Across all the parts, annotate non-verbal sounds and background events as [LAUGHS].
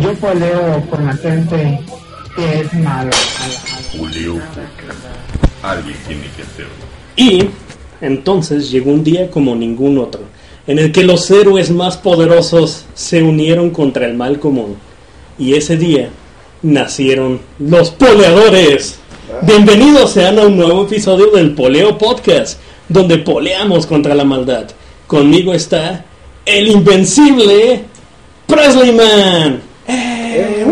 Yo poleo con la gente que es mala. Julio Alguien tiene que hacerlo. Y entonces llegó un día como ningún otro, en el que los héroes más poderosos se unieron contra el mal común. Y ese día nacieron los poleadores. Bienvenidos sean a un nuevo episodio del Poleo Podcast, donde poleamos contra la maldad. Conmigo está el invencible Presley Man. ¡Eh!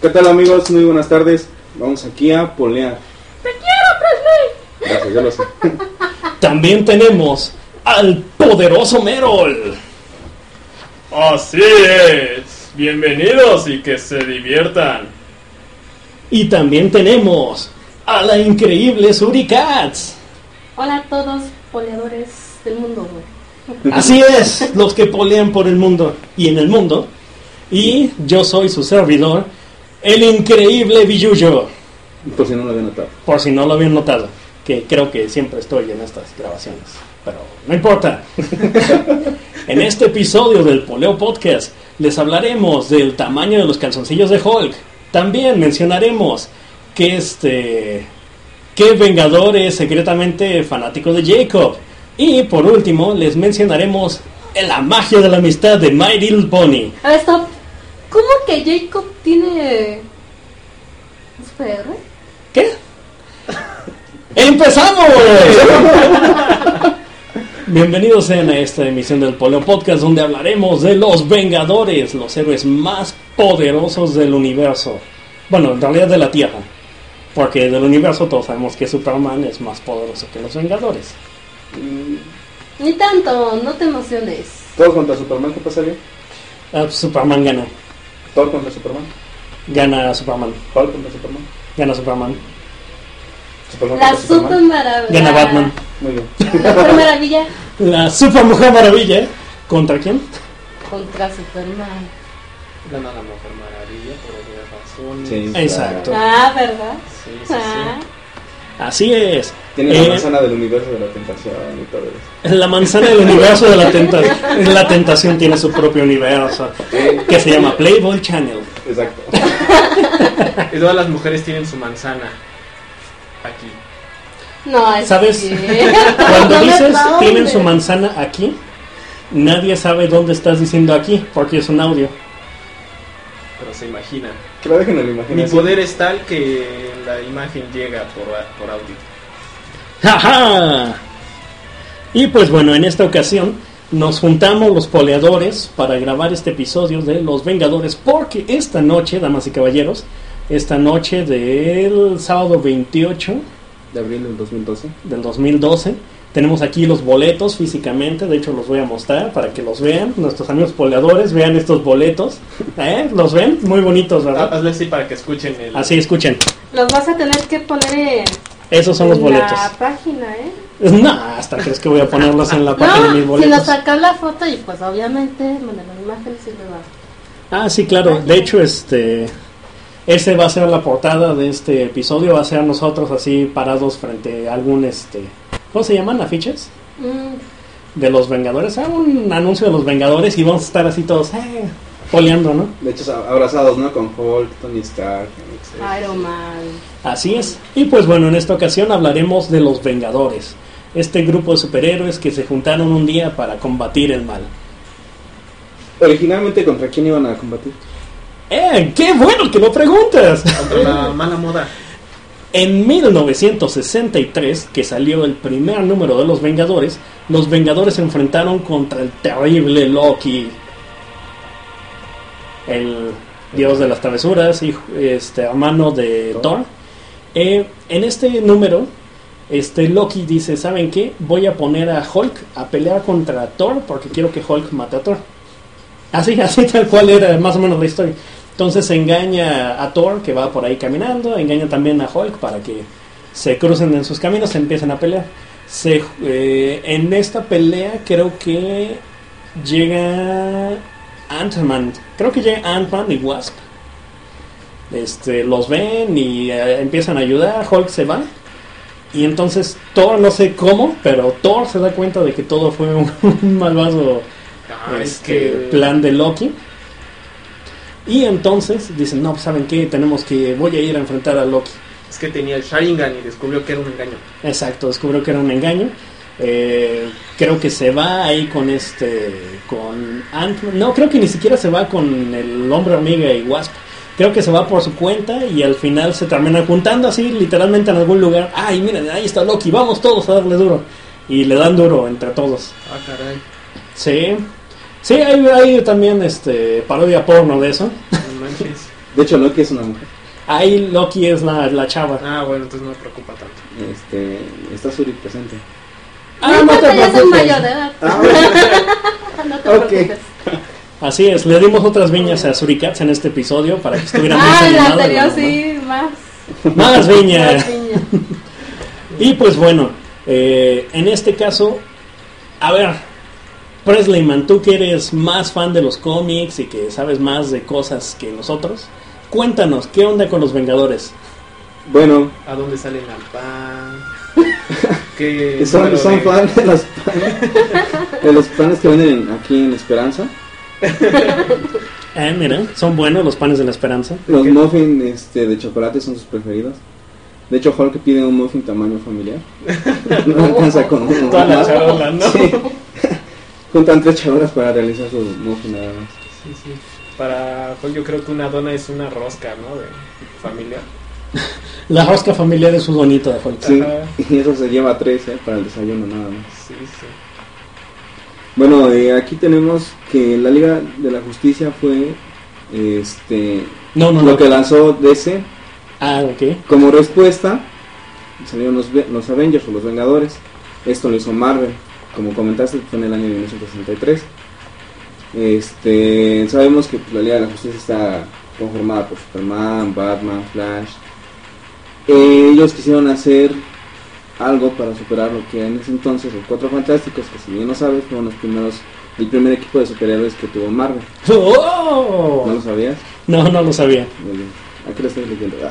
¿Qué tal amigos? Muy buenas tardes. Vamos aquí a polear. ¡Te quiero, Presley! Gracias, ya lo sé. [LAUGHS] También tenemos al poderoso Merol. Así es. Bienvenidos y que se diviertan. Y también tenemos a la increíble Suricats. Hola a todos, poleadores del mundo, güey. Así es, los que polean por el mundo y en el mundo. Y yo soy su servidor, el increíble Billuyo, Por si no lo había notado. por si no lo habían notado, que creo que siempre estoy en estas grabaciones, pero no importa. [LAUGHS] en este episodio del Poleo Podcast les hablaremos del tamaño de los calzoncillos de Hulk. También mencionaremos que este que Vengador es secretamente fanático de Jacob. Y por último les mencionaremos la magia de la amistad de My Little Pony. A ver, stop. ¿Cómo que Jacob tiene un superhéroe? ¿Qué? ¡Empezamos! Bienvenidos sean a esta emisión del Poleo Podcast donde hablaremos de los Vengadores, los héroes más poderosos del universo. Bueno, en realidad de la Tierra. Porque del universo todos sabemos que Superman es más poderoso que los Vengadores. Ni tanto, no te emociones. ¿Todo contra Superman? ¿Qué pasaría? Ah, Superman gana. ¿Todo contra Superman? Gana Superman. ¿Hulk contra Superman? Gana Superman. ¿Superman La super maravilla. Gana Batman. Muy bien. La super maravilla La Super Mujer Maravilla. ¿Contra quién? contra Superman. Gana la Mujer Maravilla por obvias razones. Sí, Exacto. Ah, ¿verdad? Sí, sí, sí. Así es. Tiene Eh, la manzana del universo de la tentación y todo eso. La manzana del universo de la tentación. La tentación tiene su propio universo. Que se llama Playboy Channel. Exacto. Y todas las mujeres tienen su manzana aquí. No, es ¿Sabes? que- [LAUGHS] Cuando dices tienen su manzana aquí, nadie sabe dónde estás diciendo aquí, porque es un audio. Se imagina. Que lo dejen en la Mi imaginación. poder es tal que la imagen llega por, por audio. ¡Ja, Y pues bueno, en esta ocasión nos juntamos los poleadores para grabar este episodio de Los Vengadores, porque esta noche, damas y caballeros, esta noche del sábado 28 De abril del 2012. del 2012. Tenemos aquí los boletos físicamente, de hecho los voy a mostrar para que los vean. Nuestros amigos poleadores vean estos boletos. ¿Eh? ¿Los ven? Muy bonitos, ¿verdad? Hazle así para que escuchen el. Así, escuchen. Los vas a tener que poner en, Esos son los en boletos. la página, ¿eh? No, hasta crees que voy a ponerlos en la página de mis No, si nos boletos. sacas la foto y pues obviamente mandan la imagen y le va. Ah, sí, claro. De hecho, este... Ese va a ser la portada de este episodio. Va a ser nosotros así parados frente a algún, este... ¿Cómo se llaman? ¿Afiches? Mm, De los Vengadores. Ah, un anuncio de los Vengadores y vamos a estar así todos... Eh, poleando, ¿no? De hecho, abrazados, ¿no? Con Hulk, Tony Stark. etc. Iron Man. Así es. Y pues bueno, en esta ocasión hablaremos de los Vengadores. Este grupo de superhéroes que se juntaron un día para combatir el mal. Originalmente, ¿contra quién iban a combatir? ¡Eh! ¡Qué bueno que lo preguntas! Contra la mala moda. En 1963, que salió el primer número de Los Vengadores, los Vengadores se enfrentaron contra el terrible Loki. El dios de las travesuras y este hermano de Thor. Eh, en este número, este Loki dice, ¿saben qué? Voy a poner a Hulk a pelear contra Thor porque quiero que Hulk mate a Thor. Así, así tal cual era más o menos la historia. Entonces engaña a Thor, que va por ahí caminando, engaña también a Hulk para que se crucen en sus caminos, se empiezan a pelear. Se, eh, en esta pelea creo que llega Ant-Man, creo que llega Ant-Man y Wasp. Este, los ven y eh, empiezan a ayudar, Hulk se va. Y entonces Thor, no sé cómo, pero Thor se da cuenta de que todo fue un, [LAUGHS] un malvado Ah, es este, que plan de Loki. Y entonces dicen, no, pues, ¿saben qué? Tenemos que, voy a ir a enfrentar a Loki. es que tenía el Sharingan y descubrió que era un engaño. Exacto, descubrió que era un engaño. Eh, creo que se va ahí con este, con ant No, creo que ni siquiera se va con el hombre hormiga y Wasp. Creo que se va por su cuenta y al final se termina juntando así, literalmente en algún lugar. Ay, miren, ahí está Loki, vamos todos a darle duro. Y le dan duro entre todos. Ah, caray. Sí, sí, hay, hay también este parodia porno de eso. No manches. De hecho, Loki es una mujer. Ahí Loki es la, la chava. Ah, bueno, entonces no me preocupa tanto. Este, está Suri presente. Ah, no no te ya soy mayor de edad. Ah, [LAUGHS] bueno. No te Ok. preocupes. Así es, le dimos otras viñas a Suricats en este episodio para que estuviera más Ah, el animado. anterior ¿no? sí, más. Más viña. más piña. Y pues bueno, eh, en este caso, a ver, Presleyman, tú que eres más fan de los cómics y que sabes más de cosas que nosotros, cuéntanos, ¿qué onda con los Vengadores? Bueno, ¿A dónde salen al pan? [LAUGHS] ¿Qué son, fan de los [LAUGHS] panes, de los panes que venden en- aquí en Esperanza. Eh, mira, son buenos los panes de la esperanza. Los muffins este, de chocolate son sus preferidos. De hecho, Hulk pide un muffin tamaño familiar. [LAUGHS] No alcanza con uno. Toda la charola, ¿no? Sí. Juntan tres charolas para realizar su muffin nada más. Sí, sí. Para Hulk yo creo que una dona es una rosca, ¿no? De familia. [LAUGHS] La rosca familiar es su bonito de Hulk. Sí, [LAUGHS] y eso se lleva tres ¿eh? para el desayuno nada más. Sí, sí. Bueno, eh, aquí tenemos que la Liga de la Justicia fue este No, no, lo no. que lanzó DC Ah, ok. como respuesta salieron los, los Avengers o los Vengadores. Esto lo hizo Marvel, como comentaste fue en el año 1963. Este, sabemos que pues, la Liga de la Justicia está conformada por Superman, Batman, Flash. Eh, ellos quisieron hacer algo para superar lo que en ese entonces los Cuatro Fantásticos, que si bien no sabes, fueron los primeros, el primer equipo de superhéroes que tuvo Marvel. [LAUGHS] ¡Oh! ¿No lo sabías? No, no lo sabía. Muy bien. Aquí lo estoy leyendo. [LAUGHS]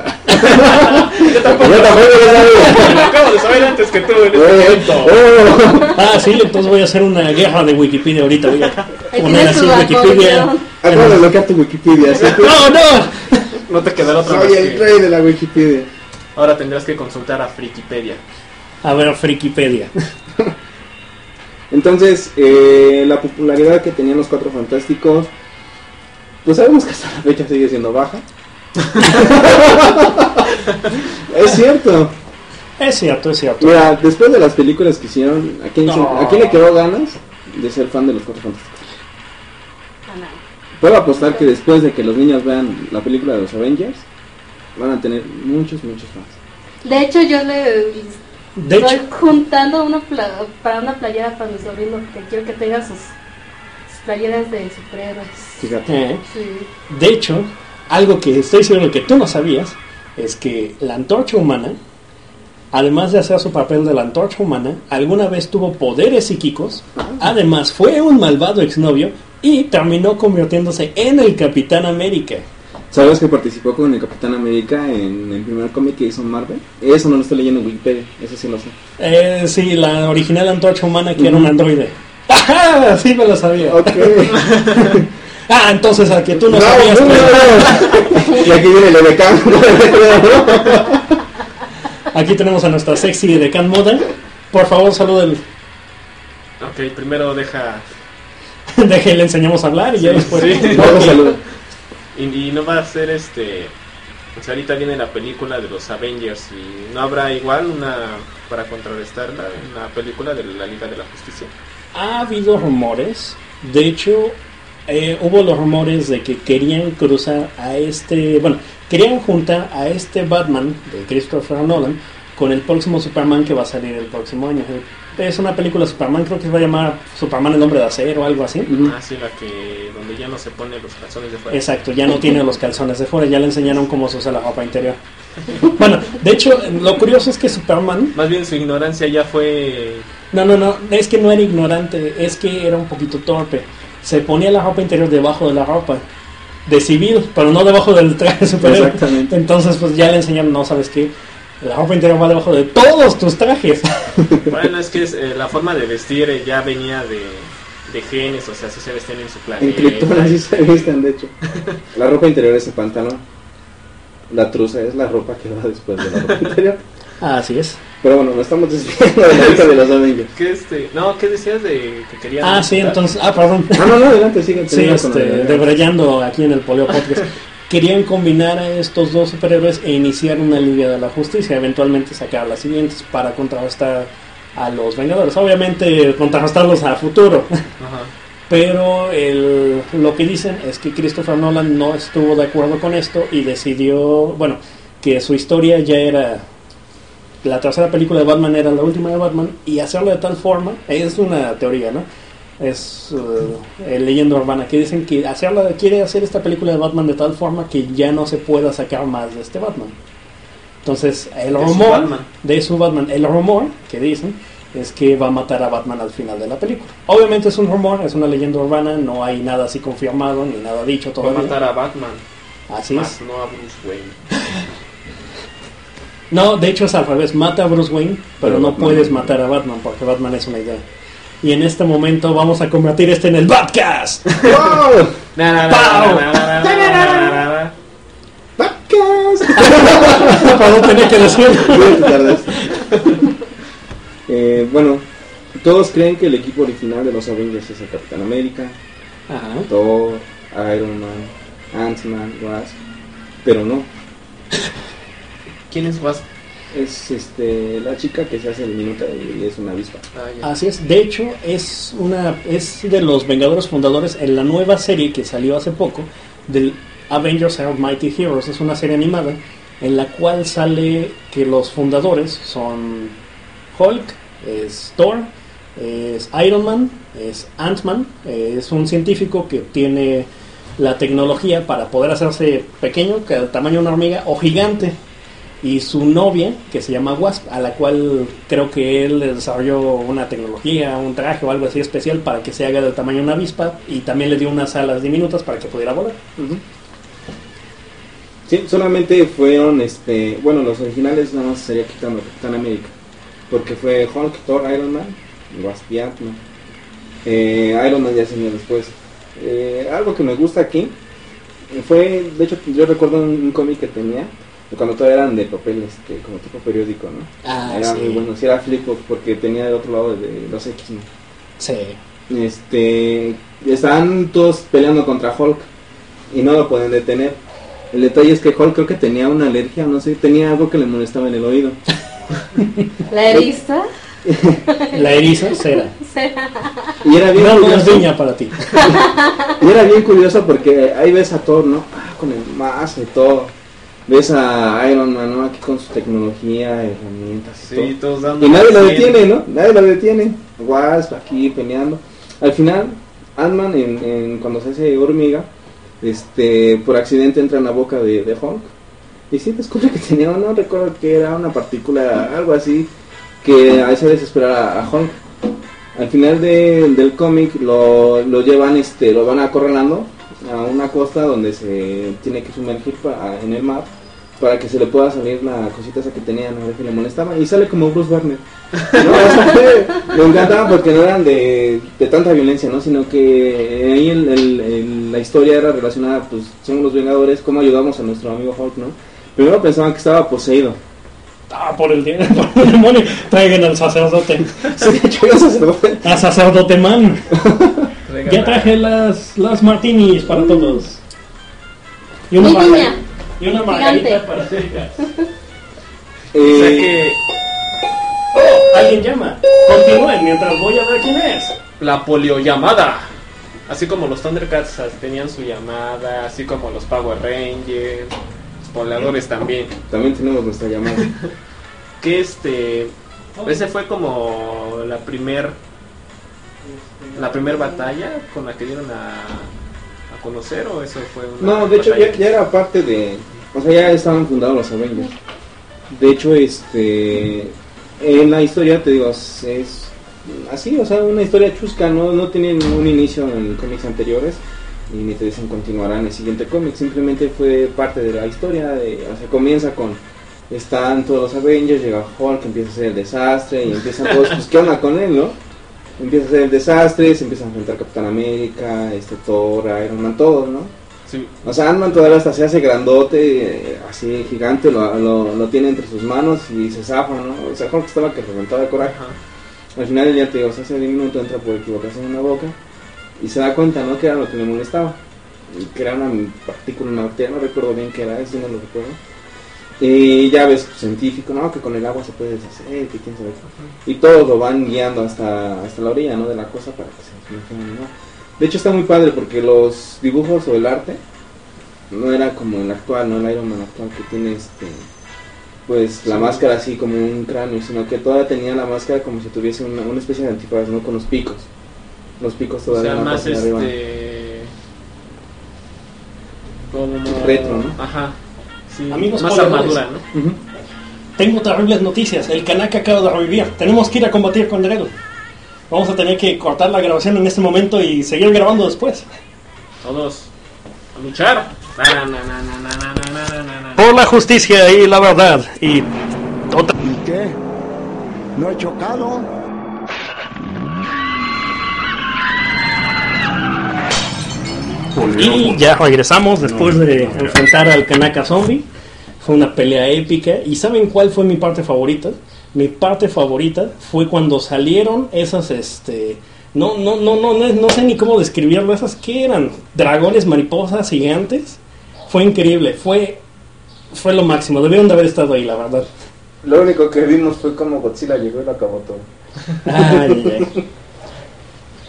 Yo tampoco, Yo tampoco lo sabía. lo acabo de saber antes que tú en este Eh, momento. oh. Ah, sí, entonces voy a hacer una guerra de Wikipedia ahorita. Voy a [LAUGHS] poner así Wikipedia. Acabo de bloquear tu Wikipedia. ¿sí? ¡No, no! No te quedará otra Soy vez el rey de la Wikipedia. Ahora tendrás que consultar a Frikipedia. A ver, Frikipedia. [LAUGHS] Entonces, eh, la popularidad que tenían los cuatro fantásticos, pues sabemos que hasta la fecha sigue siendo baja. [LAUGHS] es cierto. Es cierto, es cierto. Mira, después de las películas que hicieron, ¿a quién, No. ¿a quién le quedó ganas de ser fan de los cuatro fantásticos? Puedo apostar que después de que los niños vean la película de los Avengers, van a tener muchos, muchos fans. De hecho, yo le De estoy hecho, juntando una pla- para una playera para mi sobrino que quiero que tenga sus, sus playeras de superhéroes. Fíjate. eh, Sí. de hecho, algo que estoy seguro que tú no sabías es que la antorcha humana, además de hacer su papel de la antorcha humana, alguna vez tuvo poderes psíquicos, además fue un malvado exnovio y terminó convirtiéndose en el Capitán América. ¿Sabes que participó con el Capitán América en el primer cómic que hizo Marvel? Eso no lo estoy leyendo en Wikipedia, eso sí lo sé. Eh, sí, la original antorcha humana que era un androide. ¡Ajá! [LAUGHS] Sí me lo sabía. Ok. [LAUGHS] Ah, entonces a que tú no, No, sabías. no, no. Y aquí viene el Edecán. Aquí tenemos a nuestra sexy de Can Moda. Por favor, saluden. Ok, primero deja. [LAUGHS] Deje y le enseñamos a hablar y ya después. sí. Y, y no va a ser este. O sea, ahorita viene la película de los Avengers y no habrá igual una. para contrarrestarla, una película de la Liga de la Justicia. Ha habido rumores. De hecho, eh, hubo los rumores de que querían cruzar a este. Bueno, querían juntar a este Batman de Christopher Nolan con el próximo Superman que va a salir el próximo año. es una película de Superman, creo que se va a llamar Superman el hombre de acero o algo así. Ah, sí, la que donde ya no se pone los calzones de fuera. Exacto, ya no tiene los calzones de fuera, ya le enseñaron cómo se usa la ropa interior. [LAUGHS] Bueno, de hecho, lo curioso es que Superman, Más bien su ignorancia ya fue no, no, no, es que no era ignorante, es que era un poquito torpe. Se ponía la ropa interior debajo de la ropa de civil, pero no debajo del traje superior. Exactamente. Entonces, pues ya le enseñaron, no sabes qué, la ropa interior va debajo de todos tus trajes. [LAUGHS] Bueno, es que es, eh, la forma de vestir eh, ya venía de, de genes, o sea, así se vestían en su planeta. En Krypton así se visten, de hecho. La ropa interior es el pantalón. La truza es la ropa que va después de la ropa interior. Así es. Pero bueno, no estamos desviando de la lista de los Avengers. ¿Qué este? No, ¿qué decías de que querían Ah, sí, entonces, ah, perdón. Ah, no, no, adelante, sigue. Sí, este, debrayando aquí en el Polio Podcast. [LAUGHS] Querían combinar a estos dos superhéroes e iniciar una Liga de la Justicia, eventualmente sacar las siguientes para contrarrestar a los Vengadores. Obviamente contrarrestarlos a futuro, [LAUGHS] Ajá. pero el- lo que dicen es que Christopher Nolan no estuvo de acuerdo con esto y decidió, bueno, que su historia ya era la tercera película de Batman era la última de Batman y hacerlo de tal forma es una teoría, ¿no? Es el leyenda urbana que dicen que hacerla quiere hacer esta película de Batman de tal forma que ya no se pueda sacar más de este Batman. Entonces, el rumor de su Batman, el rumor que dicen es que va a matar a Batman al final de la película. Obviamente es un rumor, es una leyenda urbana, no hay nada así confirmado ni nada dicho Va a todavía. matar a Batman, Así más es. no a Bruce Wayne. [LAUGHS] No, de hecho es al revés. Mata a Bruce Wayne, pero, Pero no Batman- puedes matar a Batman porque Batman es una idea. Y en este momento vamos a convertir este en el Batcast. Para no tener que decir. [LAUGHS] Bien, te tardas. Eh, bueno, todos creen que el equipo original de los Avengers es el Capitán América, Ajá. Thor, Iron Man, Ant-Man, Wasp, pero no. ¿Quién es Wasp? Es este la chica que se hace diminuta y es una avispa. Ah. Así es. De hecho, es una es de los Vengadores fundadores en la nueva serie que salió hace poco del Avengers Are Mighty Heroes. Es una serie animada en la cual sale que los fundadores son Hulk, es Thor, es Iron Man, es Ant-Man, es un científico que obtiene la tecnología para poder hacerse pequeño, que del tamaño de una hormiga, o gigante. Y su novia, que se llama Wasp, a la cual creo que él desarrolló una tecnología, un traje o algo así especial para que se haga del tamaño de una avispa, y también le dio unas alas diminutas para que pudiera volar. Sí, solamente fueron, este, bueno, los originales nada más sería quitando Capitán América, porque fue Hulk, Thor, Iron Man, Wasp y Ant-Man. Eh, Iron Man ya se unió después. Eh, algo que me gusta aquí fue, de hecho, yo recuerdo un cómic que tenía cuando todavía eran de papel, este, como tipo periódico, ¿no? Ah, era sí. muy bueno, sí era Flipbook porque tenía del otro lado de los X-Men. Sí. Este, estaban todos peleando contra Hulk y no lo pueden detener. El detalle es que Hulk creo que tenía una alergia, no sé, tenía algo que le molestaba en el oído. [LAUGHS] [LAUGHS] La eriza. La eriza será. Será. Y era bien No, no curioso. viña para ti. [LAUGHS] Y era bien curioso porque ahí ves a Thor, ¿no? Ah, con el mazo y todo. Ves a Iron Man, ¿no? Aquí con su tecnología, herramientas y todo. Sí, todos dando Y nadie lo detiene, ¿no? Nadie lo detiene. Wasp aquí peleando. Al final, Ant-Man, en, en- cuando se hace hormiga, este, por accidente entra en la boca de, de Hulk. Y sí descubre que tenía, no recuerdo que era una partícula, algo así, que hace desesperar a, a Hulk. Al final de- del cómic lo, lo llevan, este, lo van acorralando a una costa donde se tiene que sumergir en el mar para que se le pueda salir la cosita esa que tenía, no que le molestaba, y sale como Bruce Banner. No, o sea, [LAUGHS] me encantaba porque no eran de, de tanta violencia, ¿no? Sino que ahí el- el- el- la historia era relacionada, pues somos los Vengadores, cómo ayudamos a nuestro amigo Hulk, ¿no? Primero pensaban que estaba poseído. Ah, por el, [LAUGHS] por el demonio. Traigan al sacerdote. Sí, yo sacerdote. A sacerdote man. [LAUGHS] Ya traje las, las martinis para todos. Y una, Mi marga- niña. y una margarita para cerca. [LAUGHS] O Eh, sea que Oh, alguien llama. Continúen mientras voy a ver quién es. la poliollamada. Así como los Thundercats tenían su llamada, así como los Power Rangers, los pobladores también. También tenemos nuestra llamada. [LAUGHS] Que este. Ese fue como la primer la primer batalla con la que dieron a, a conocer o eso fue una No, de hecho ya, ya era parte de... O sea, ya estaban fundados los Avengers. De hecho, este... En la historia, te digo, es, así, o sea, una historia chusca, no, no tienen un inicio en cómics anteriores y ni te dicen continuará en el siguiente cómic, simplemente fue parte de la historia, de, o sea, comienza con están todos los Avengers, llega Hulk, empieza a hacer el desastre y empiezan todos, pues qué onda con él, ¿no? Empieza a hacer el desastre, se empieza a enfrentar Capitán América, este Thor, Iron Man, todos, ¿no? Sí. O sea, Ant-Man todavía hasta se hace grandote, así gigante, lo, lo, lo tiene entre sus manos y se zafa, ¿no? O sea, Hulk estaba que reventaba de coraje. Ajá. Al final día te digo, o sea, ese minuto entra por equivocación en la boca y se da cuenta, ¿no? Que era lo que le molestaba. Y Que era una partícula, una bacteria, no recuerdo bien qué era, eso no lo recuerdo. Y ya ves, científico, ¿no? Que con el agua se puede deshacer, que quién sabe qué. Y todos lo van guiando hasta, hasta la orilla, ¿no? De la cosa para que se imaginen, ¿no? De hecho está muy padre porque los dibujos o el arte no era como el actual, ¿no? El Iron Man actual que tiene este pues la máscara así como un cráneo, sino que todavía tenía la máscara como si tuviese una, una especie de antifaz, ¿no? Con los picos. Los picos O todavía sea, más de arriba. este como Retro, ¿no? Ajá. Amigos más armadura. Tengo terribles noticias. El Kanaka acaba de revivir. Tenemos que ir a combatir con Laredo. Vamos a tener que cortar la grabación en este momento y seguir grabando después. Todos a luchar. Por la justicia y la verdad. Y, ¿Y qué? ¿No he chocado? Y ya regresamos después de enfrentar al Kanaka Zombie. Fue una pelea épica. ¿Y saben cuál fue mi parte favorita? Mi parte favorita fue cuando salieron esas, este... No, no, no, no, no, no sé ni cómo describirlo. Esas que eran dragones, mariposas, gigantes. Fue increíble. Fue, fue lo máximo. Debieron de haber estado ahí, la verdad. Lo único que vimos fue como Godzilla llegó y lo acabó todo. Ay, ay.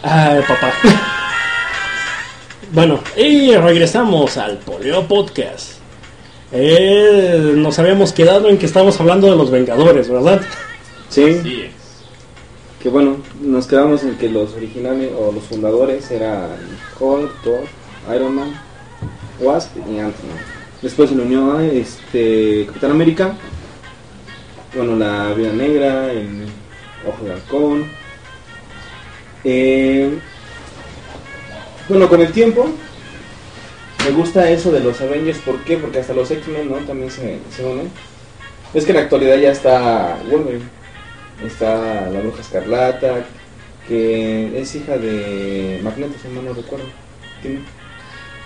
Ay, [LAUGHS] papá. Bueno, y regresamos al Poleo Podcast. Eh, nos habíamos quedado en que estábamos hablando de los Vengadores, ¿verdad? Sí, Sí. que bueno, nos quedamos en que los originales o los fundadores eran Hulk, Thor, Iron Man, Wasp y Ant-Man. Después se le unió a este Capitán América, bueno, la Vida Negra, el Ojo de Halcón. Eh, bueno, con el tiempo me gusta eso de los Avengers, ¿por qué? Porque hasta los X-Men ¿no? también se, unen. Es que en la actualidad ya está Wolverine, está la Bruja Escarlata, que es hija de Magneto, si no recuerdo. Tiene-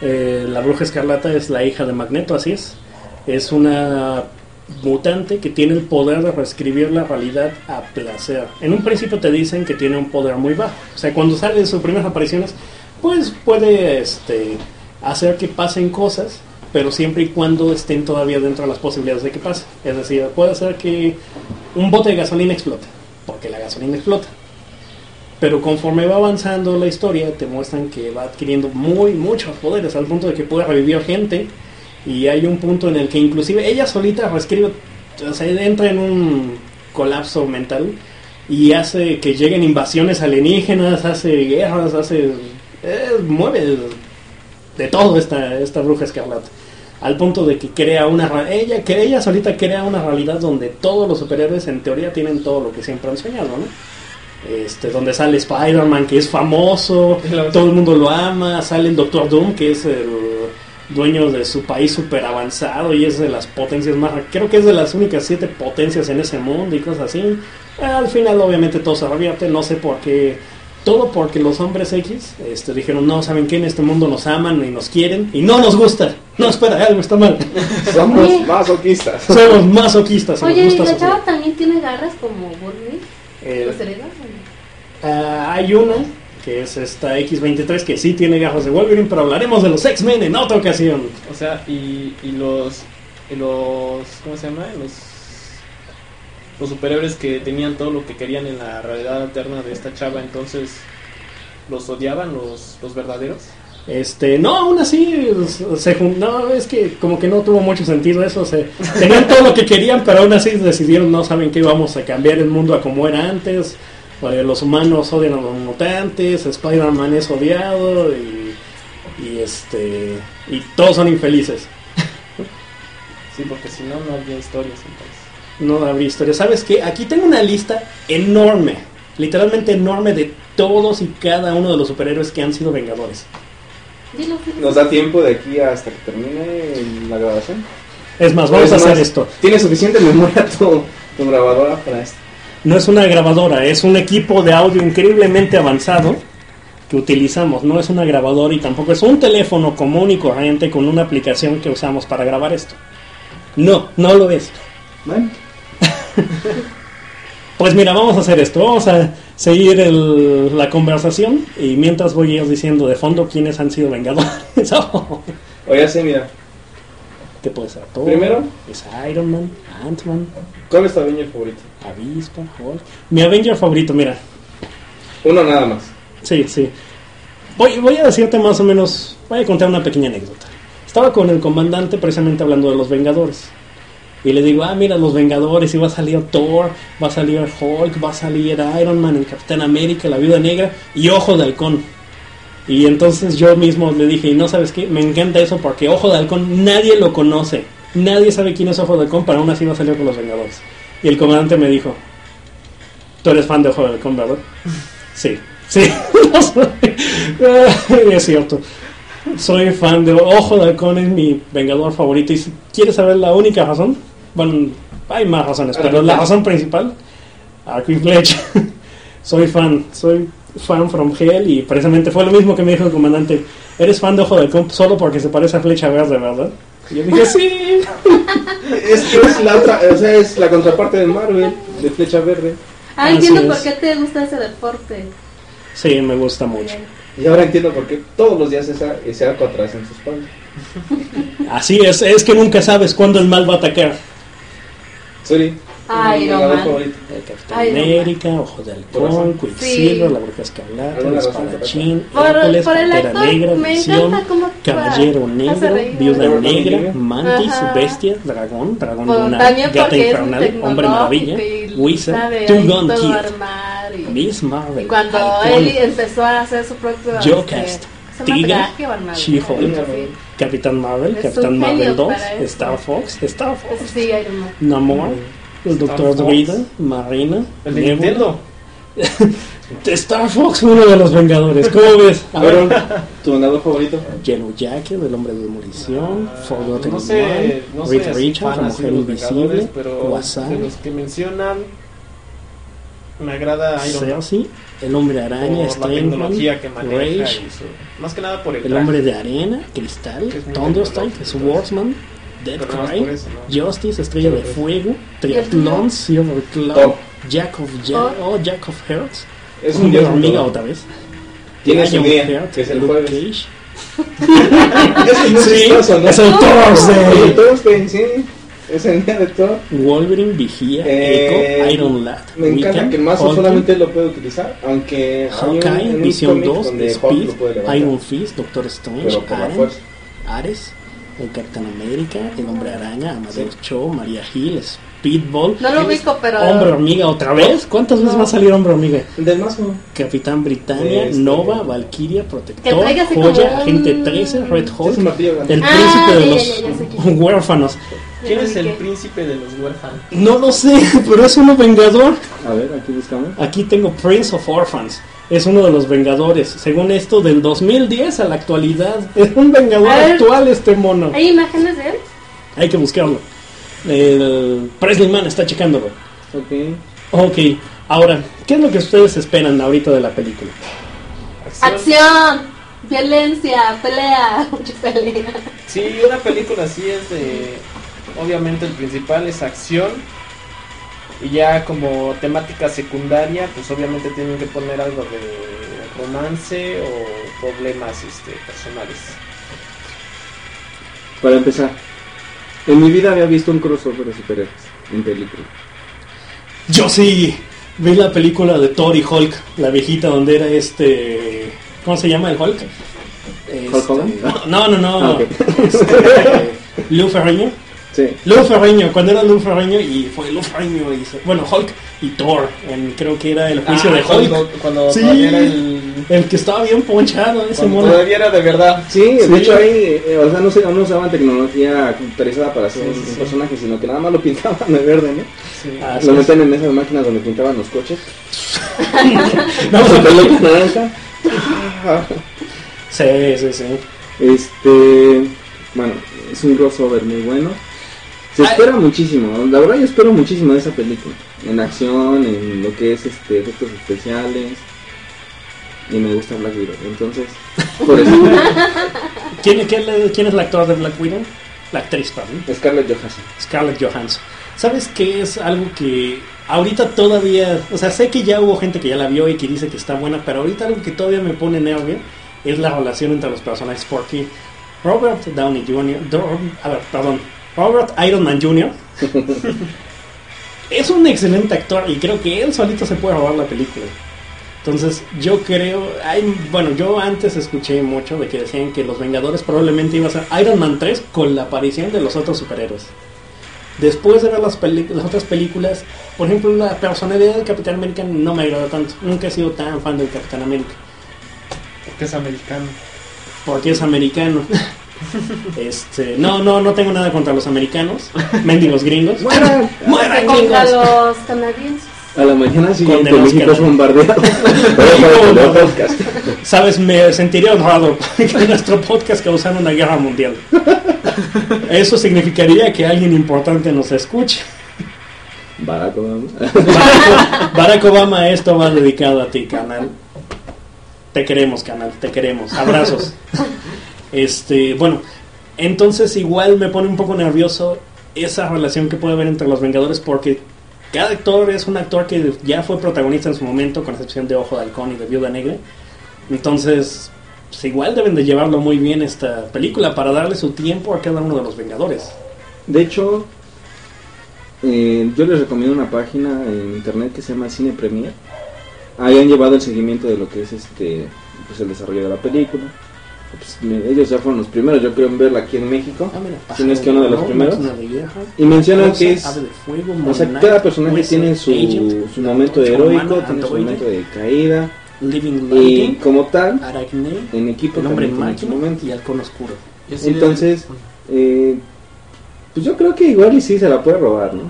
Eh, la Bruja Escarlata es la hija de Magneto, así es. Es una mutante que tiene el poder de reescribir la realidad a placer. En un principio te dicen que tiene un poder muy bajo. O sea, cuando sale sus primeras apariciones, pues puede este, hacer que pasen cosas, pero siempre y cuando estén todavía dentro de las posibilidades de que pase. Es decir, puede hacer que un bote de gasolina explote, porque la gasolina explota. Pero conforme va avanzando la historia, te muestran que va adquiriendo muy muchos poderes, al punto de que puede revivir gente. Y hay un punto en el que inclusive ella solita reescribe, o sea, entra en un colapso mental y hace que lleguen invasiones alienígenas, hace guerras, hace... eh, mueve de todo esta, esta bruja escarlata. Al punto de que crea una... Ella, que ella solita crea una realidad donde todos los superhéroes en teoría tienen todo lo que siempre han soñado, ¿no? este, donde sale Spider-Man, que es famoso, [LAUGHS] todo el mundo lo ama, sale el Doctor Doom, que es el dueño de su país super avanzado y es de las potencias más, creo que es de las únicas siete potencias en ese mundo y cosas así. Al final obviamente todo se revierte, no sé por qué, todo porque los hombres X este, dijeron, no, ¿saben qué? En este mundo nos aman y nos quieren y no nos gusta. No, espera, algo está mal. [LAUGHS] Somos Oye. masoquistas. Somos masoquistas. y nos Oye, ¿y gusta la chava también tiene garras como Wolverine? Eh, ¿Los hereda? Ah, hay una que es esta X23 que sí tiene garras de Wolverine, pero hablaremos de los X-Men en otra ocasión. O sea, y, y los y los ¿cómo se llama? Los los superhéroes que tenían todo lo que querían en la realidad alterna de esta chava, entonces los odiaban los los verdaderos. Este, no, aún así, se jun- no, es que como que no tuvo mucho sentido eso, se, tenían todo lo que querían, pero aún así decidieron, no saben que íbamos a cambiar el mundo a como era antes, los humanos odian a los mutantes, Spider-Man es odiado y, y este, y todos son infelices. Sí, porque si no, no había historias entonces. No habría historia. ¿Sabes qué? Aquí tengo una lista enorme, literalmente enorme de todos y cada uno de los superhéroes que han sido vengadores. ¿Nos da tiempo de aquí hasta que termine la grabación? Es más, vamos Es a hacer más, esto. ¿Tiene suficiente memoria tu, tu grabadora para esto? No es una grabadora, es un equipo de audio increíblemente avanzado que utilizamos. No es una grabadora y tampoco es un teléfono común y corriente con una aplicación que usamos para grabar esto. No, no lo es. Bueno, [LAUGHS] Pues mira, vamos a hacer esto. Vamos a seguir el- la conversación y mientras voy a ir diciendo de fondo quiénes han sido vengadores. [LAUGHS] Oh, o ya sé, mira. ¿Qué puede ser? Thor, Primero. Es Iron Man, Ant-Man, ¿Cuál es tu Avenger favorito? Avispa, Hulk. Mi Avenger favorito, mira. Uno nada más. Sí, sí. Voy, voy a decirte más o menos, voy a contar una pequeña anécdota. Estaba con el comandante precisamente hablando de los Vengadores. Y le digo, ah, mira, los Vengadores, y va a salir Thor, va a salir Hulk, va a salir Iron Man, el Capitán América, la Viuda Negra y Ojo de Halcón. Y entonces yo mismo le dije, y no sabes qué, me encanta eso porque Ojo de Halcón nadie lo conoce. Nadie sabe quién es Ojo de Halcón, pero aún así va a salir con los Vengadores. Y el comandante me dijo, tú eres fan de Ojo de Halcón, ¿verdad? Sí, sí, [LAUGHS] [LAUGHS] es cierto. Soy fan de Ojo de Halcón, es mi vengador favorito. Y si quieres saber la única razón, bueno, hay más razones, pero la razón principal, Arco y Flecha. soy fan, soy fan from Hell y precisamente fue lo mismo que me dijo el comandante. Eres fan de Ojo de Halcón solo porque se parece a Flecha Verde, ¿verdad? Y yo dije, sí. [LAUGHS] Es que es la otra, o sea, es la contraparte de Marvel, de Flecha Verde. Ah, Así entiendo es. por qué te gusta ese deporte. Sí, me gusta mucho. Y ahora entiendo por qué todos los días esa, ese arco atrás en su espalda. Así es, es que nunca sabes cuándo el mal va a atacar. Sorry. Ay, no, vengador man. favorito. El Capitán Ay, no, América, Ojo de Halcón. Quicksilver, Sí. la Bruja Escarlata, ¿Alguna el Espadachín, Hércules, Pantera Negra, Visión. Caballero Negro. Viuda Negra. Mantis, Ajá. Bestia, Dragón, Dragón también Gata Infernal, Hombre Maravilla, Wizard, Two Gun Kid, Miss Marvel, cuando él empezó a hacer su propio Jocast, ¿se llama Tiga? She-Hulk, Sí. Capitán Marvel, Es Capitán Marvel genio 2, para eso. Star Fox, Star Fox, Sí. Namor, el Doctor. Druida, Marina, El de Nebula. Nintendo. [LAUGHS] Star Fox, uno de los Vengadores. ¿Cómo ves? [LAUGHS] A ver, ¿tu vengador favorito? Yellow Jacket, el hombre de demolición, Forgotten No sé, Man, no Reed soy así Richards, la mujer de invisible, pero de Wasai, los que mencionan me agrada Iron Man. Cersei, el hombre araña, por la tecnología que maneja Rage, y su- más que nada por el, el traje. hombre de arena, Cristal, es Thunderstrike, Swordsman, Pero por eso, ¿no? Justice, Estrella de Fuego, ¿Y el Triathlon? Silver Cloud, Top. Jack of Jack, oh, Jack of Hearts, Es un dios hormiga otra vez, Tiene su día, Heart, que es el Luke jueves. Cage, [LAUGHS] es Sí, chistoso, ¿no? es el Thursday. El Thursday, sí. Es el día de Thor. Wolverine, Vigía, Eh, Echo, Iron Lad, Me encanta Wiccan, que Mazo Hulk, solamente lo puede utilizar, aunque un, Hawkeye, un Visión cómic 2, donde Hulk Speed, Iron Fist, Doctor Strange, la Ares, el Capitán América, el Hombre Araña, Amadeus Cho, María Hill, Speedball, No lo ubico, pero. Hombre Hormiga otra vez. ¿Cuántas veces va a salir Hombre Hormiga? El del Mazo. Capitán Britannia, Este- Nova, Valkyria, Protector, Joya, como Agente un- 13, Red Hulk, un el Ah, príncipe de ya, los ya, ya, ya sé quién. huérfanos. ¿Quién es el príncipe de los huérfanos? No lo sé, [LAUGHS] pero es uno vengador. A ver, aquí buscamos. Aquí tengo Prince of Orphans. Es uno de los Vengadores. Según esto, del 2010 a la actualidad. [LAUGHS] Es un Vengador ver. actual este mono. ¿Hay imágenes de él? Hay que buscarlo. El Presley Man está checándolo. Ok. Ok, ahora, ¿qué es lo que ustedes esperan ahorita de la película? Acción, violencia, pelea, [LAUGHS] mucha pelea. Sí, una película así es de... Obviamente el principal es acción. Y ya como temática secundaria, pues obviamente tienen que poner algo de romance o problemas este, personales. Para empezar, en mi vida había visto un crossover de superhéroes en película. Yo sí vi la película de Thor y Hulk, la viejita donde era este... ¿Cómo se llama el Hulk? Este, Hogan? no, no, no. Ah, ok. Este, [LAUGHS] Lou Ferrigno. Sí. Lou Ferrigno, cuando era Lou Ferrigno y fue Lou Ferrigno y se- bueno, Hulk y Thor, en, creo que era el juicio Ah, de Hulk. Cuando, cuando Sí. todavía era el. El que estaba bien ponchado, ese Cuando mono. todavía era de verdad. Sí, Sí. de hecho ahí, eh, o sea, no, se, no usaban tecnología computarizada para hacer Sí, un, sí, un sí. personaje, sino que nada más lo pintaban de verde, ¿no? Lo es. metían en esas máquinas donde pintaban los coches. [LAUGHS] No, naranja. sí, sí, sí. Este, bueno, es un crossover muy bueno. Se Ay. espera muchísimo, la verdad yo espero muchísimo de esa película. En acción, en lo que es este efectos especiales. Y me gusta Black Widow, entonces, por eso, [LAUGHS] ¿Quién, quién, quién es el actor de Black Widow? La actriz, perdón. Scarlett Johansson. Scarlett Johansson. ¿Sabes qué es algo que ahorita todavía, o sea, sé que ya hubo gente que ya la vio y que dice que está buena, pero ahorita algo que todavía me pone nervio es la relación entre los personajes porque Robert Downey Jr., Do- a ver, perdón, Robert Iron Man Jr. [LAUGHS] es un excelente actor y creo que él solito se puede robar la película. Entonces, yo creo, hay, bueno, yo antes escuché mucho de que decían que Los Vengadores probablemente iba a ser Iron Man 3 con la aparición de los otros superhéroes. Después de ver las, las otras películas, por ejemplo, la personalidad del Capitán América no me agrada tanto. Nunca he sido tan fan del Capitán América, Porque es americano. porque es americano. [LAUGHS] [LAUGHS] este, no, no, no tengo nada contra los americanos, [LAUGHS] mendigos gringos. ¡Mueran! [LAUGHS] ¡Mueran, Contra gringos! los canadienses. A la mañana siguiente México es que no. bombardeado. no, no. podcast. Sabes, me sentiría honrado que nuestro podcast causara una guerra mundial. Eso significaría que alguien importante nos escuche. Barack Obama. Barack, Barack Obama, esto va dedicado a ti, canal. Te queremos, canal, te queremos. Abrazos. Este, bueno, entonces igual me pone un poco nervioso esa relación que puede haber entre los Vengadores porque cada actor es un actor que ya fue protagonista en su momento, con excepción de Ojo de Halcón y de Viuda Negra. Entonces, pues igual deben de llevarlo muy bien esta película para darle su tiempo a cada uno de los Vengadores. De hecho, eh, yo les recomiendo una página en internet que se llama Cine Premier. Ahí han llevado el seguimiento de lo que es este pues el desarrollo de la película. Pues, ellos ya fueron los primeros, yo creo, en verla aquí en México. Si no es que uno de los primeros. Y mencionan que es. Fuego, O sea, cada personaje Wizard, tiene su, Agent, su momento heroico, tiene su momento de caída. Living Y como tal, Aracne, en equipo el hombre máquina momento. y halcón oscuro. Entonces, eh, pues yo creo que igual y sí se la puede robar, ¿no?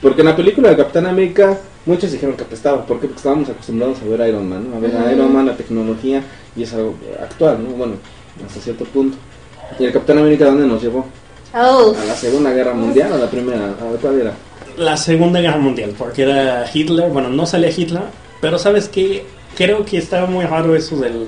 Porque en la película de Capitán América muchos dijeron que apestaba. ¿Por qué? Porque estábamos acostumbrados a ver a Iron Man, ¿no? A ver a. Iron Man, la tecnología, y es algo actual, ¿no? Bueno, hasta cierto punto. ¿Y el Capitán América dónde nos llevó? Oh, ¿A la Segunda Guerra Mundial o a la Primera? ¿A cuál era? La Segunda Guerra Mundial, porque era Hitler, bueno, no salía Hitler, pero sabes que creo que estaba muy raro eso del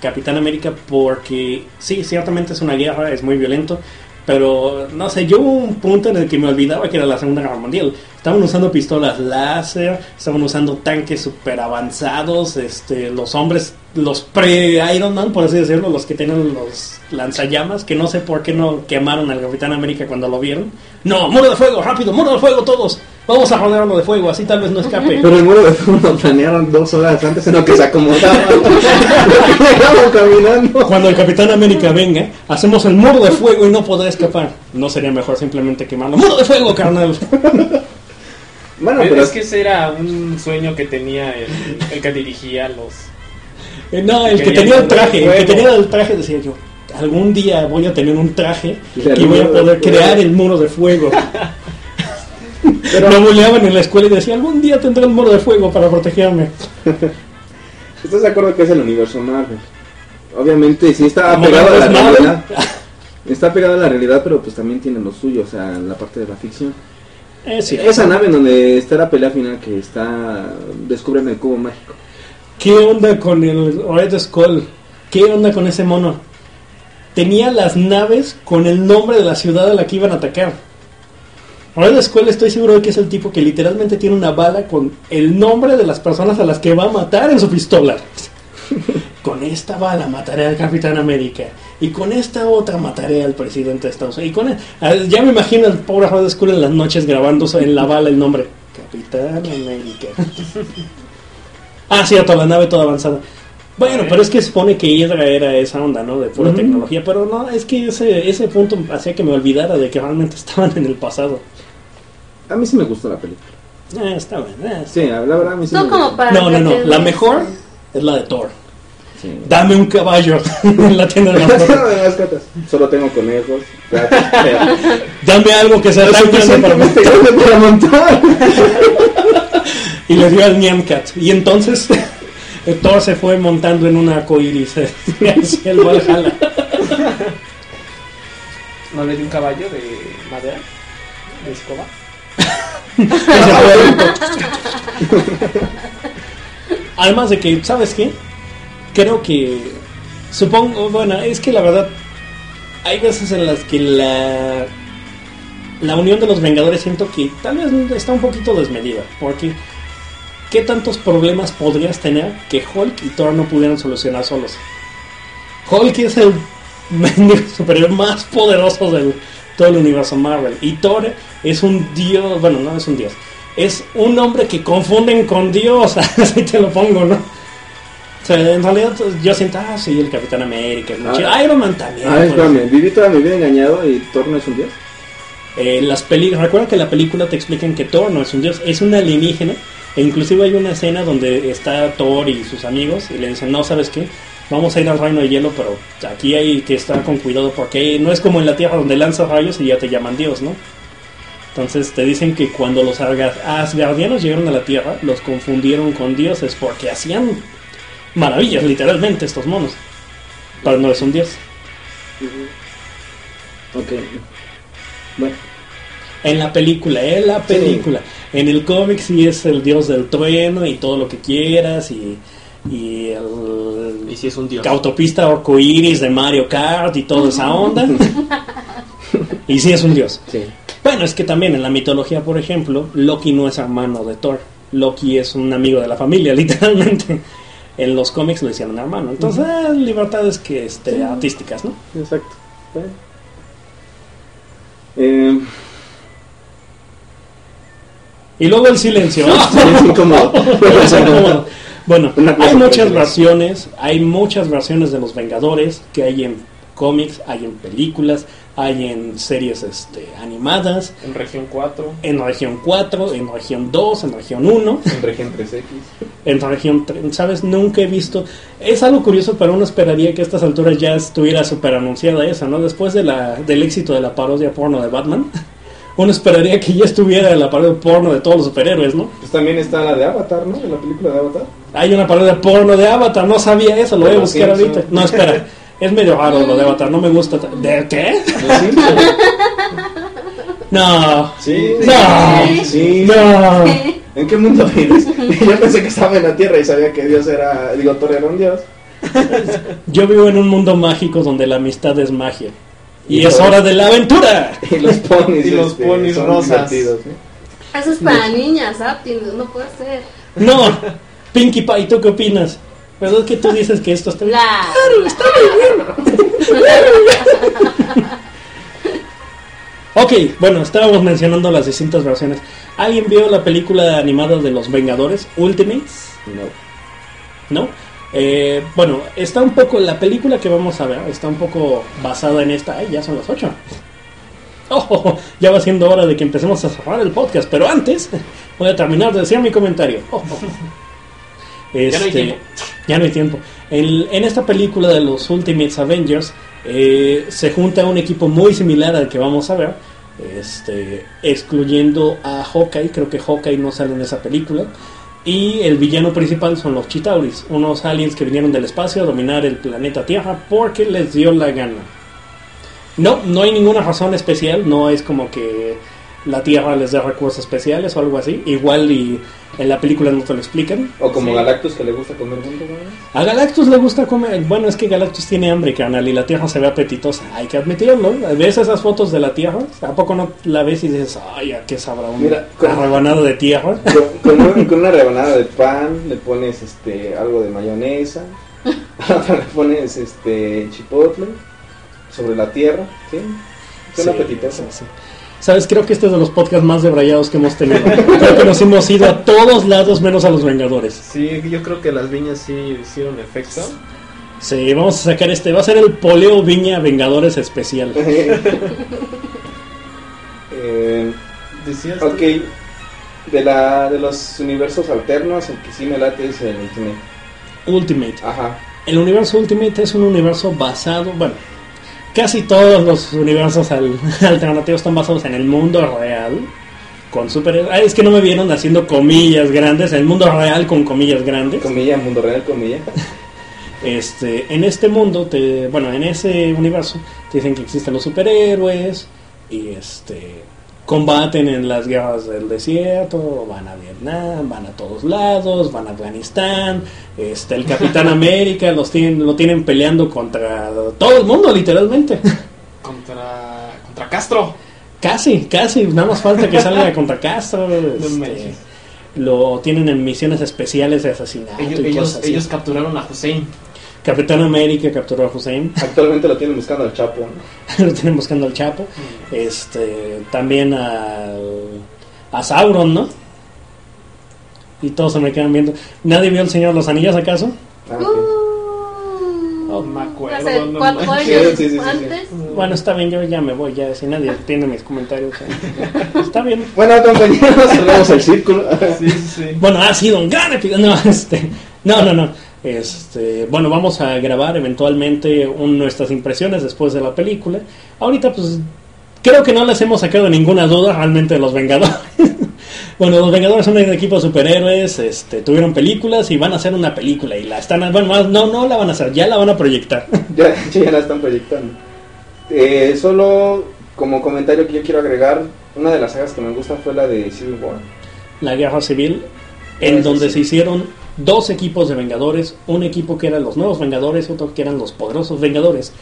Capitán América porque sí, ciertamente es una guerra, es muy violento, pero no sé, yo hubo un punto en el que me olvidaba que era la Segunda Guerra Mundial. Estaban usando pistolas láser, estaban usando tanques super avanzados, este, los hombres, los pre-Iron Man, por así decirlo, los que tienen los lanzallamas, que no sé por qué no quemaron al Capitán América cuando lo vieron. No, muro de fuego, rápido, muro de fuego todos. Vamos a rodearlo de fuego, así tal vez no escape. Pero el muro de fuego lo planearon dos horas antes en lo que se acomodaban. [LAUGHS] Llegaban caminando. Cuando el Capitán América venga, hacemos el muro de fuego y no podrá escapar. ¿No sería mejor simplemente quemarlo? ¡Muro de fuego, carnal! Bueno, Es, pero es que ese era un sueño que tenía el, el que dirigía los. Eh, no, el que tenía el poner traje, el que tenía el traje decía yo, algún día voy a tener un traje y voy a poder crear el muro de fuego. [LAUGHS] Pero- Lo buleaban en la escuela y decía, algún día tendré el muro de fuego para protegerme. [LAUGHS] ¿Estás de acuerdo que es el universo Marvel? Obviamente sí está pegado a la Marvel. realidad. [LAUGHS] Está pegado a la realidad, pero pues también tiene lo suyo, o sea, la parte de la ficción. Eh, sí. Esa nave en donde está la pelea final que está descubren el cubo mágico. ¿Qué onda con el Red Skull? ¿Qué onda con ese mono? Tenía las naves con el nombre de la ciudad a la que iban a atacar. Red Skull estoy seguro de que es el tipo que literalmente tiene una bala con el nombre de las personas a las que va a matar en su pistola. [LAUGHS] con esta bala mataré al Capitán América. Y con esta otra mataré al presidente de Estados Unidos. Y con el- ya me imagino al pobre Red Skull en las noches grabando en la bala el nombre. Capitán América. [LAUGHS] Ah, cierto, la nave toda avanzada. Bueno, pero es que supone que Hydra era esa onda, ¿no? De pura tecnología. Pero no, es que ese, ese punto hacía que me olvidara de que realmente estaban en el pasado. A mí sí me gustó la película. Eh, está bien. eh. Sí, la verdad a mí sí No me como gustó. para. No, no, no. La mejor es la de Thor. Sí. Dame un caballo en [LAUGHS] la tienda de de mascotas. Solo tengo conejos, gatos. Dame algo que sea tan grande para montar. [LAUGHS] Y le dio al Niamcat. Y entonces [LAUGHS] eh, Thor se fue montando en una arcoíris hacia el Valhalla. ¿No le di un caballo de madera? ¿De escoba? [LAUGHS] Además de que, ¿sabes qué? Creo que. Supongo, bueno, es que la verdad. Hay veces en las que la. La unión de los Vengadores siento que tal vez está un poquito desmedida. Porque. ¿Qué tantos problemas podrías tener que Hulk y Thor no pudieran solucionar solos? Hulk es el [LAUGHS] superior más poderoso del todo el universo Marvel. Y Thor es un dios, bueno, no es un dios. Es un hombre que confunden con Dios, [LAUGHS] así te lo pongo, ¿no? O sea, en realidad yo siento, ah, sí, el Capitán América, muy Ah. Iron Man también. Ah, pues. espérame, viví toda mi vida engañado y Thor no es un dios. Eh, las peli recuerda que en la película te explican que Thor no es un dios, es un alienígena. E inclusive hay una escena donde está Thor y sus amigos y le dicen, no, ¿sabes qué? Vamos a ir al reino de hielo, pero aquí hay que estar con cuidado porque no es como en la Tierra donde lanzas rayos y ya te llaman Dios, ¿no? Entonces te dicen que cuando los Asga- Asgardianos llegaron a la Tierra, los confundieron con dioses porque hacían maravillas, literalmente, estos monos. Pero no es un dios. Ok. Bueno, En la película, en la película. En el cómic sí es el dios del trueno y todo lo que quieras y, y el Y si es un dios. autopista arcoíris de Mario Kart y toda esa onda. [LAUGHS] y sí es un dios. sí. Bueno, es que también en la mitología, por ejemplo, Loki no es hermano de Thor. Loki es un amigo de la familia, [LAUGHS] literalmente. En los cómics lo hicieron hermano. Entonces, eh, libertades que este, artísticas, ¿no? Exacto. Eh, Y luego el silencio. [LAUGHS] es incómodo. Es incómodo. Bueno, hay muchas versiones, hay muchas versiones de los Vengadores que hay en cómics, hay en películas, hay en series este, animadas, En región 4, en región 4, en región 2, en región 1, en región 3X. en región 3, ¿sabes? Nunca he visto... Es algo curioso, pero uno esperaría que a estas alturas ya estuviera súper anunciada esa, ¿no? Después de la, del éxito de la parodia porno de Batman, [LAUGHS] uno esperaría que ya estuviera la parodia porno de todos los superhéroes, ¿no? Pues también está la de Avatar, ¿no? De la película de Avatar. Hay una parodia porno de Avatar, no sabía eso, lo voy a buscar ahorita. No, espera, es medio raro lo de [LAUGHS] Avatar, no me gusta. ta- ¿De qué? ¿Sí? No, Sí. No. Sí. no. ¿En qué mundo vives? [LAUGHS] Yo pensé que estaba en la Tierra y sabía que Dios era, digo, Thor era un Dios. Yo vivo en un mundo mágico donde la amistad es magia. Y, Y es hora de la aventura. [LAUGHS] Y los ponis, Y los este, ponis son rosas. ¿no? Eso es para niñas, Aptin, no puede ser. No, Pinkie Pie, ¿tú qué opinas? ¿Verdad que tú dices que esto está bien? La. [LAUGHS] Ok, bueno, estábamos mencionando las distintas versiones. ¿Alguien vio la película animada de los Vengadores, Ultimates? No. ¿no? Eh, bueno, está un poco, la película que vamos a ver está un poco basada en esta, ay, ya son las 8. [LAUGHS] Oh, ya va siendo hora de que empecemos a cerrar el podcast, pero antes [LAUGHS] voy a terminar de decir mi comentario. Oh, [LAUGHS] oh. Ya no hay Este, tiempo. ya no hay tiempo. En, en esta película de los Ultimates Avengers eh, se junta un equipo muy similar al que vamos a ver, este, excluyendo a Hawkeye, creo que Hawkeye no sale en esa película. Y el villano principal son los Chitauris, unos aliens que vinieron del espacio a dominar el planeta Tierra porque les dio la gana. No, no hay ninguna razón especial, no es como que la Tierra les dé recursos especiales o algo así. Igual y en la película no te lo explican. O como Sí. Galactus que le gusta comer juntos, ¿no? A Galactus le gusta comer. Bueno, es que Galactus tiene hambre, carnal, y la Tierra se ve apetitosa. Hay que admitirlo. ¿Ves esas fotos de la Tierra? ¿A poco no la ves y dices, ay, ¿a qué sabrá una Mira, con- rebanada de tierra? [LAUGHS] Con, con un- con una rebanada de pan le pones este algo de mayonesa, [LAUGHS] le pones este chipotle sobre la tierra, ¿sí? Son Sí, apetitosos. sí, sí. Sabes, creo que este es de los podcasts más debrayados que hemos tenido. Creo que nos hemos ido a todos lados menos a los Vengadores. Sí, yo creo que las viñas sí hicieron efecto. Sí, vamos a sacar este. Va a ser el Poleo Viña Vengadores especial. [LAUGHS] Eh, Decías tú- ok, de, la, de los universos alternos, el que sí me late es el Ultimate. Ultimate. Ajá. El universo Ultimate es un universo basado, bueno, casi todos los universos al- [LAUGHS] alternativos están basados en el mundo real, con superhéroes. Ah, es que no me vieron haciendo comillas grandes, el mundo real con comillas grandes. Comilla, mundo real, comilla. [LAUGHS] Este, en este mundo, te, bueno, en ese universo, te dicen que existen los superhéroes y este combaten en las guerras del desierto, van a Vietnam, van a todos lados, van a Afganistán, este, el Capitán [LAUGHS] América los tienen, lo tienen peleando contra todo el mundo, literalmente. [LAUGHS] contra, contra Castro. Casi, casi, nada más falta que salga [LAUGHS] contra Castro. este, lo tienen en misiones especiales de asesinato Ellos, y ellos, así. ellos capturaron a Hussein. Capitán América capturó a Hussein. [LAUGHS] Actualmente lo tienen buscando al Chapo. ¿no? [LAUGHS] lo tienen buscando al Chapo. Este, también al, a Sauron, ¿no? Y todos se me quedan viendo. ¿Nadie vio el Señor de los Anillos acaso? Ah, ok. Uh, No me acuerdo. hace no cuatro manches. años Sí, sí, sí, sí. antes. Bueno, está bien, yo ya me voy, ya si nadie tiene mis comentarios. eh. [LAUGHS] Está bien. Bueno, compañeros, cerramos el círculo. Sí, sí, sí. Bueno, ha sido un gran episodio. No, este, no, no, no. Este, bueno, vamos a grabar eventualmente un- nuestras impresiones después de la película. Ahorita, pues, creo que no les hemos sacado ninguna duda realmente de los Vengadores. [LAUGHS] bueno, los Vengadores son un equipo de superhéroes, este, tuvieron películas y van a hacer una película y la están, bueno, no, no la van a hacer, ya la van a proyectar. [LAUGHS] ya, ya la están proyectando. Eh, solo como comentario que yo quiero agregar, una de las sagas que me gusta fue la de Civil War. la guerra civil, en donde sí. se hicieron dos equipos de Vengadores, un equipo que eran los nuevos Vengadores otro que eran los poderosos Vengadores.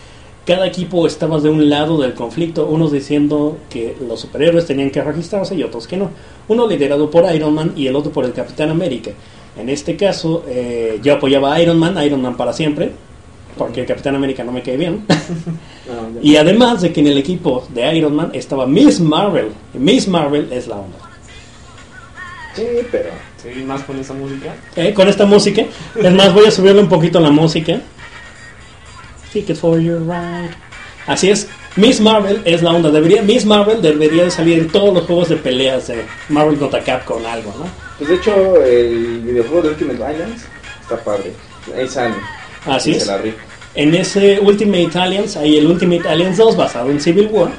Cada equipo estaba de un lado del conflicto, unos diciendo que los superhéroes tenían que registrarse y otros que no. Uno liderado por Iron Man y el otro por el Capitán América. En este caso, eh, yo apoyaba a Iron Man, Iron Man para siempre, porque el Capitán América no me cae bien. [LAUGHS] No, y además de que en el equipo de Iron Man estaba Miss Marvel. Y Miss Marvel es la onda. Sí, pero Sí, más con esa música. Eh, con esta música. Es más, voy a subirle un poquito la música. Ticket for your ride. Así es. Miss Marvel es la onda. Debería, Miss Marvel debería de salir en todos los juegos de peleas de Marvel contra Capcom algo, ¿no? Pues de hecho, el videojuego de Ultimate Alliance está padre. Sale. Así es. En ese Ultimate Alliance hay el Ultimate Alliance 2 basado en Civil War,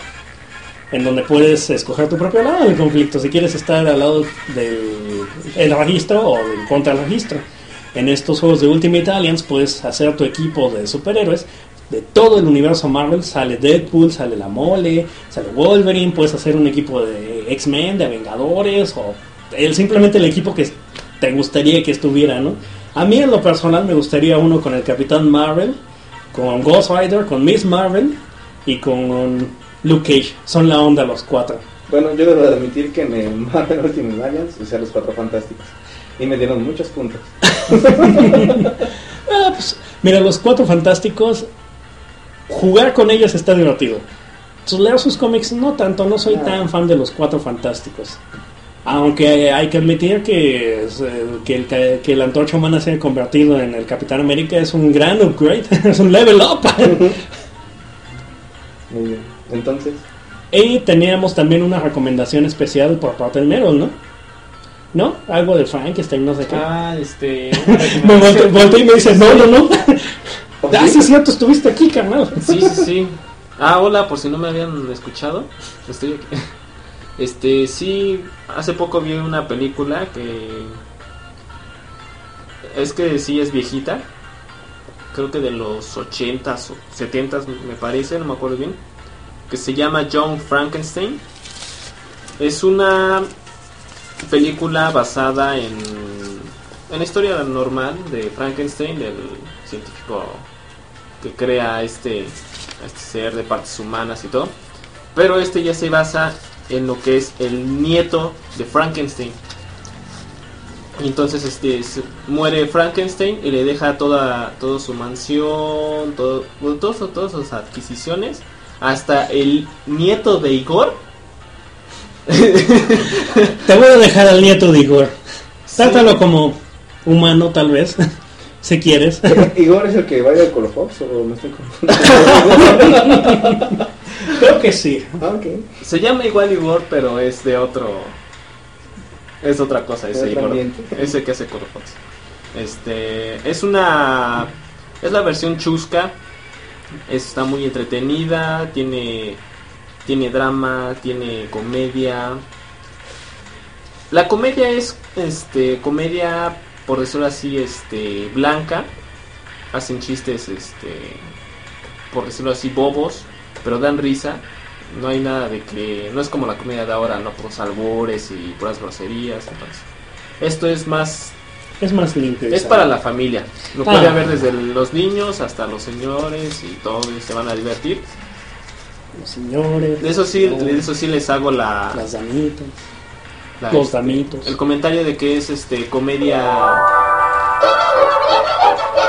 en donde puedes escoger tu propio lado del conflicto, si quieres estar al lado del el registro o en contra del registro. En estos juegos de Ultimate Alliance puedes hacer tu equipo de superhéroes de todo el universo Marvel, sale Deadpool, sale la mole, sale Wolverine, puedes hacer un equipo de X-Men, de Vengadores o el, simplemente el equipo que te gustaría que estuviera, ¿no? A mí en lo personal me gustaría uno con el Capitán Marvel, con Ghost Rider, con Miss Marvel y con Luke Cage. Son la onda los cuatro. Bueno, yo debo de admitir que me Marvel Ultimate Alliance usé a los cuatro fantásticos. Y me dieron muchos puntos. [LAUGHS] Ah, pues, mira, los cuatro fantásticos, jugar con ellos está divertido. Entonces, leer sus cómics no tanto, no soy Ah. tan fan de los cuatro fantásticos. Aunque hay que admitir que, eh, que, el, que antorcha humana se haya convertido en el Capitán América es un gran upgrade, [LAUGHS] es un level up. Muy [LAUGHS] bien. Entonces, y teníamos también una recomendación especial por parte del Meryl, ¿no? ¿No? Algo de Frankenstein, no sé qué. Ah, este. [LAUGHS] Me volte- volteé y me dice, no, no, no. ¿Oh, [LAUGHS] ah, sí? sí, es cierto, estuviste aquí, carnal. Sí, sí, sí. Ah, hola, por si no me habían escuchado. Estoy aquí. [LAUGHS] Este, sí, hace poco vi una película que. Es que sí es viejita. Creo que de los 80s o 70s me parece, no me acuerdo bien. Que se llama John Frankenstein. Es una película basada en. En la historia normal de Frankenstein, del científico que crea este, este ser de partes humanas y todo. Pero este ya se basa en lo que es el nieto de Frankenstein. Y entonces este muere Frankenstein y le deja toda, toda su mansión, todo, todas sus adquisiciones, hasta el nieto de Igor, Te voy a dejar al nieto de Igor. Trátalo como humano, tal vez, [LAUGHS] si quieres. Igor es el que baila con los Fox o me estoy confundiendo. [LAUGHS] Creo que sí. Ah. Se llama igual Igor, pero es de otro. Es otra cosa ese Igor. Ese que hace Corofox. Este. Es una. Es la versión chusca. Está muy entretenida. Tiene. Tiene drama. Tiene comedia. La comedia es. Este. Comedia. Por decirlo así. Este. Blanca. Hacen chistes. Este. Por decirlo así. Bobos. Pero dan risa. No hay nada de que. No es como la comedia de ahora, no por albures y puras groserías. entonces. Esto es más. Es más limpio. Es para la familia. Lo puede ver desde los niños hasta los señores y todos se van a divertir. Los señores. De eso sí, de eso sí les hago la, Las damitas. la- los este, damitos. el comentario de que es este comedia.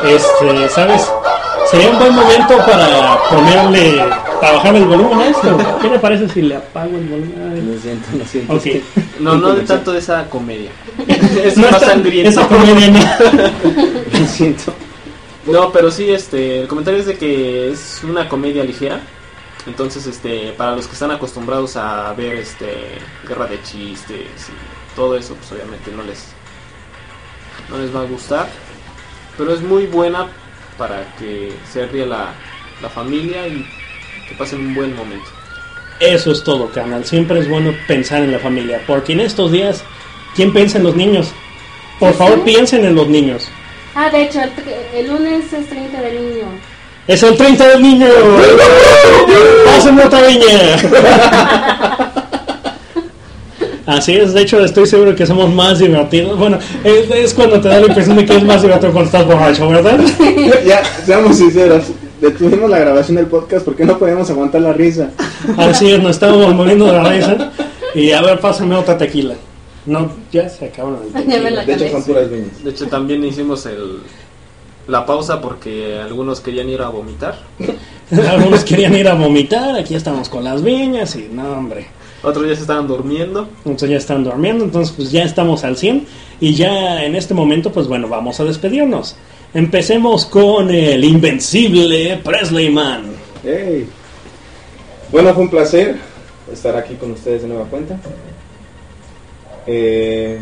Este, ¿sabes? Sería un buen momento para ponerle. para bajar el volumen a esto. ¿Qué le parece si le apago el volumen? Lo siento, lo siento. Ok. No, no de tanto de esa comedia. [LAUGHS] es No más está- sangriento. Esa comedia no. [LAUGHS] Lo siento. No, pero sí, este, el comentario es de que es una comedia ligera. Entonces, este, para los que están acostumbrados a ver, este, guerra de chistes y todo eso, pues obviamente no les, no les va a gustar. Pero es muy buena para que se ríe la, la familia y que pasen un buen momento. Eso es todo, canal. Siempre es bueno pensar en la familia. Porque en estos días, ¿quién piensa en los niños? Por favor, piensen en los niños. Ah, de hecho, el, el lunes es 30 del niño. ¡Es el 30 del niño! [LAUGHS] ¡Pásenme otra viña! [LAUGHS] Así es, de hecho estoy seguro que somos más divertidos. Bueno, es, es cuando te da la impresión de que es más divertido cuando estás borracho, ¿verdad? ya, seamos sinceros. Detuvimos la grabación del podcast porque no podíamos aguantar la risa. Así es, nos estábamos muriendo de la risa. Y a ver, pásame otra tequila. No, ya se acabaron De hecho, son puras viñas. De hecho, también hicimos el, la pausa porque algunos querían ir a vomitar. [LAUGHS] Algunos querían ir a vomitar, aquí estamos con las viñas y no, hombre. Otros ya se estaban durmiendo. Entonces ya están durmiendo, entonces pues ya estamos al 100 y ya en este momento pues bueno, vamos a despedirnos. Empecemos con el invencible Presley Man. Hey. Bueno, fue un placer estar aquí con ustedes de nueva cuenta. Eh,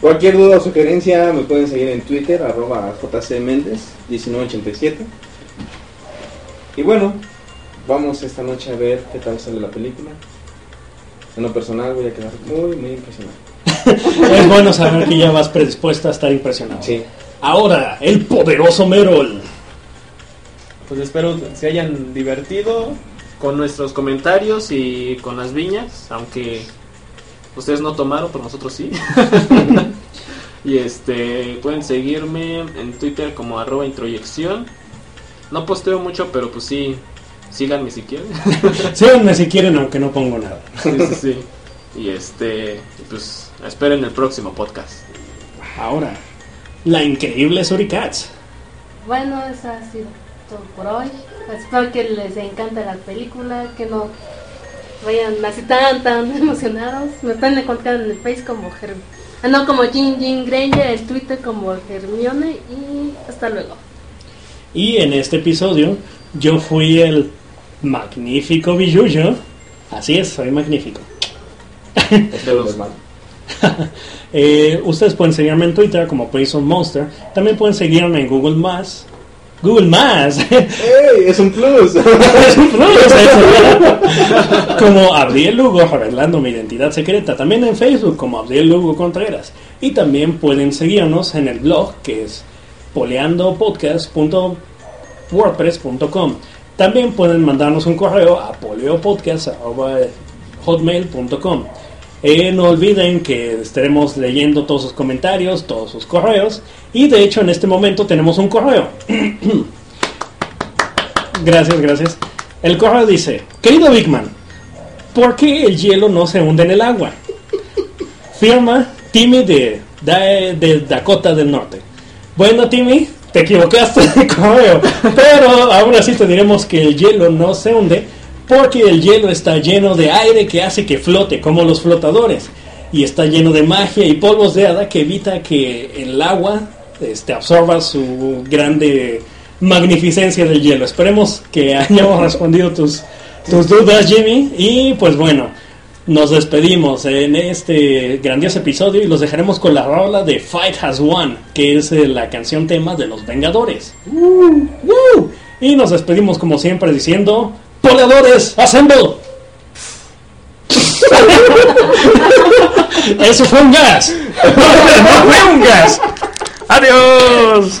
cualquier duda o sugerencia me pueden seguir en Twitter, arroba jcméndez1987. Y bueno, vamos esta noche a ver qué tal sale la película. En lo personal voy a quedar muy, muy impresionado. [LAUGHS] Es bueno saber que ya vas predispuesta a estar impresionado. Sí. Ahora, el poderoso Merol. Pues espero que se hayan divertido con nuestros comentarios y con las viñas, aunque ustedes no tomaron, pero nosotros sí. [LAUGHS] y este pueden seguirme en Twitter como arroba introyección. No posteo mucho, pero pues sí, síganme si quieren. [LAUGHS] Síganme si quieren, aunque no pongo nada. sí, sí, sí. Y este, pues esperen el próximo podcast. Ahora, la increíble Suricats. Bueno, eso ha sido todo por hoy. Espero que les encante la película, que no vayan así tan, tan [LAUGHS] emocionados. Me pueden encontrar en el Face como Her ah, no, como Jin Jin Granger, en Twitter como Hermione y hasta luego. Y en este episodio yo fui el magnífico Billuyo. Así es, soy magnífico. [LAUGHS] De los- [LAUGHS] Eh, ustedes pueden seguirme en Twitter como Prison Monster. También pueden seguirme en Google Más. Google Más. ¡Ey! Es un plus. [LAUGHS] Es un plus, eso. como Abdiel Lugo, revelando mi identidad secreta. También en Facebook como Abdiel Lugo Contreras. Y también pueden seguirnos en el blog que es poleandopodcast.wordpress.com. También pueden mandarnos un correo a poleopodcast.hotmail.com. Eh, no olviden que estaremos leyendo todos sus comentarios, todos sus correos. Y de hecho en este momento tenemos un correo. [COUGHS] Gracias, gracias. El correo dice, querido Bigman, ¿por qué el hielo no se hunde en el agua? Firma Timmy de, de, de Dakota del Norte. Bueno, Timmy, te equivocaste [LAUGHS] de correo, pero aún así te diremos que el hielo no se hunde Porque el hielo está lleno de aire que hace que flote, como los flotadores. Y está lleno de magia y polvos de hada que evita que el agua este, absorba su grande magnificencia del hielo. Esperemos que [LAUGHS] hayamos respondido tus, tus dudas, Jimmy. Y pues bueno, nos despedimos en este grandioso episodio y los dejaremos con la rola de Fight Has Won, que es eh, la canción tema de los Vengadores. ¡Uh! ¡Uh! Y nos despedimos como siempre diciendo, ¡Poleadores, assemble! [LAUGHS] Eso fue un gas. No fue un gas. [LAUGHS] Adiós.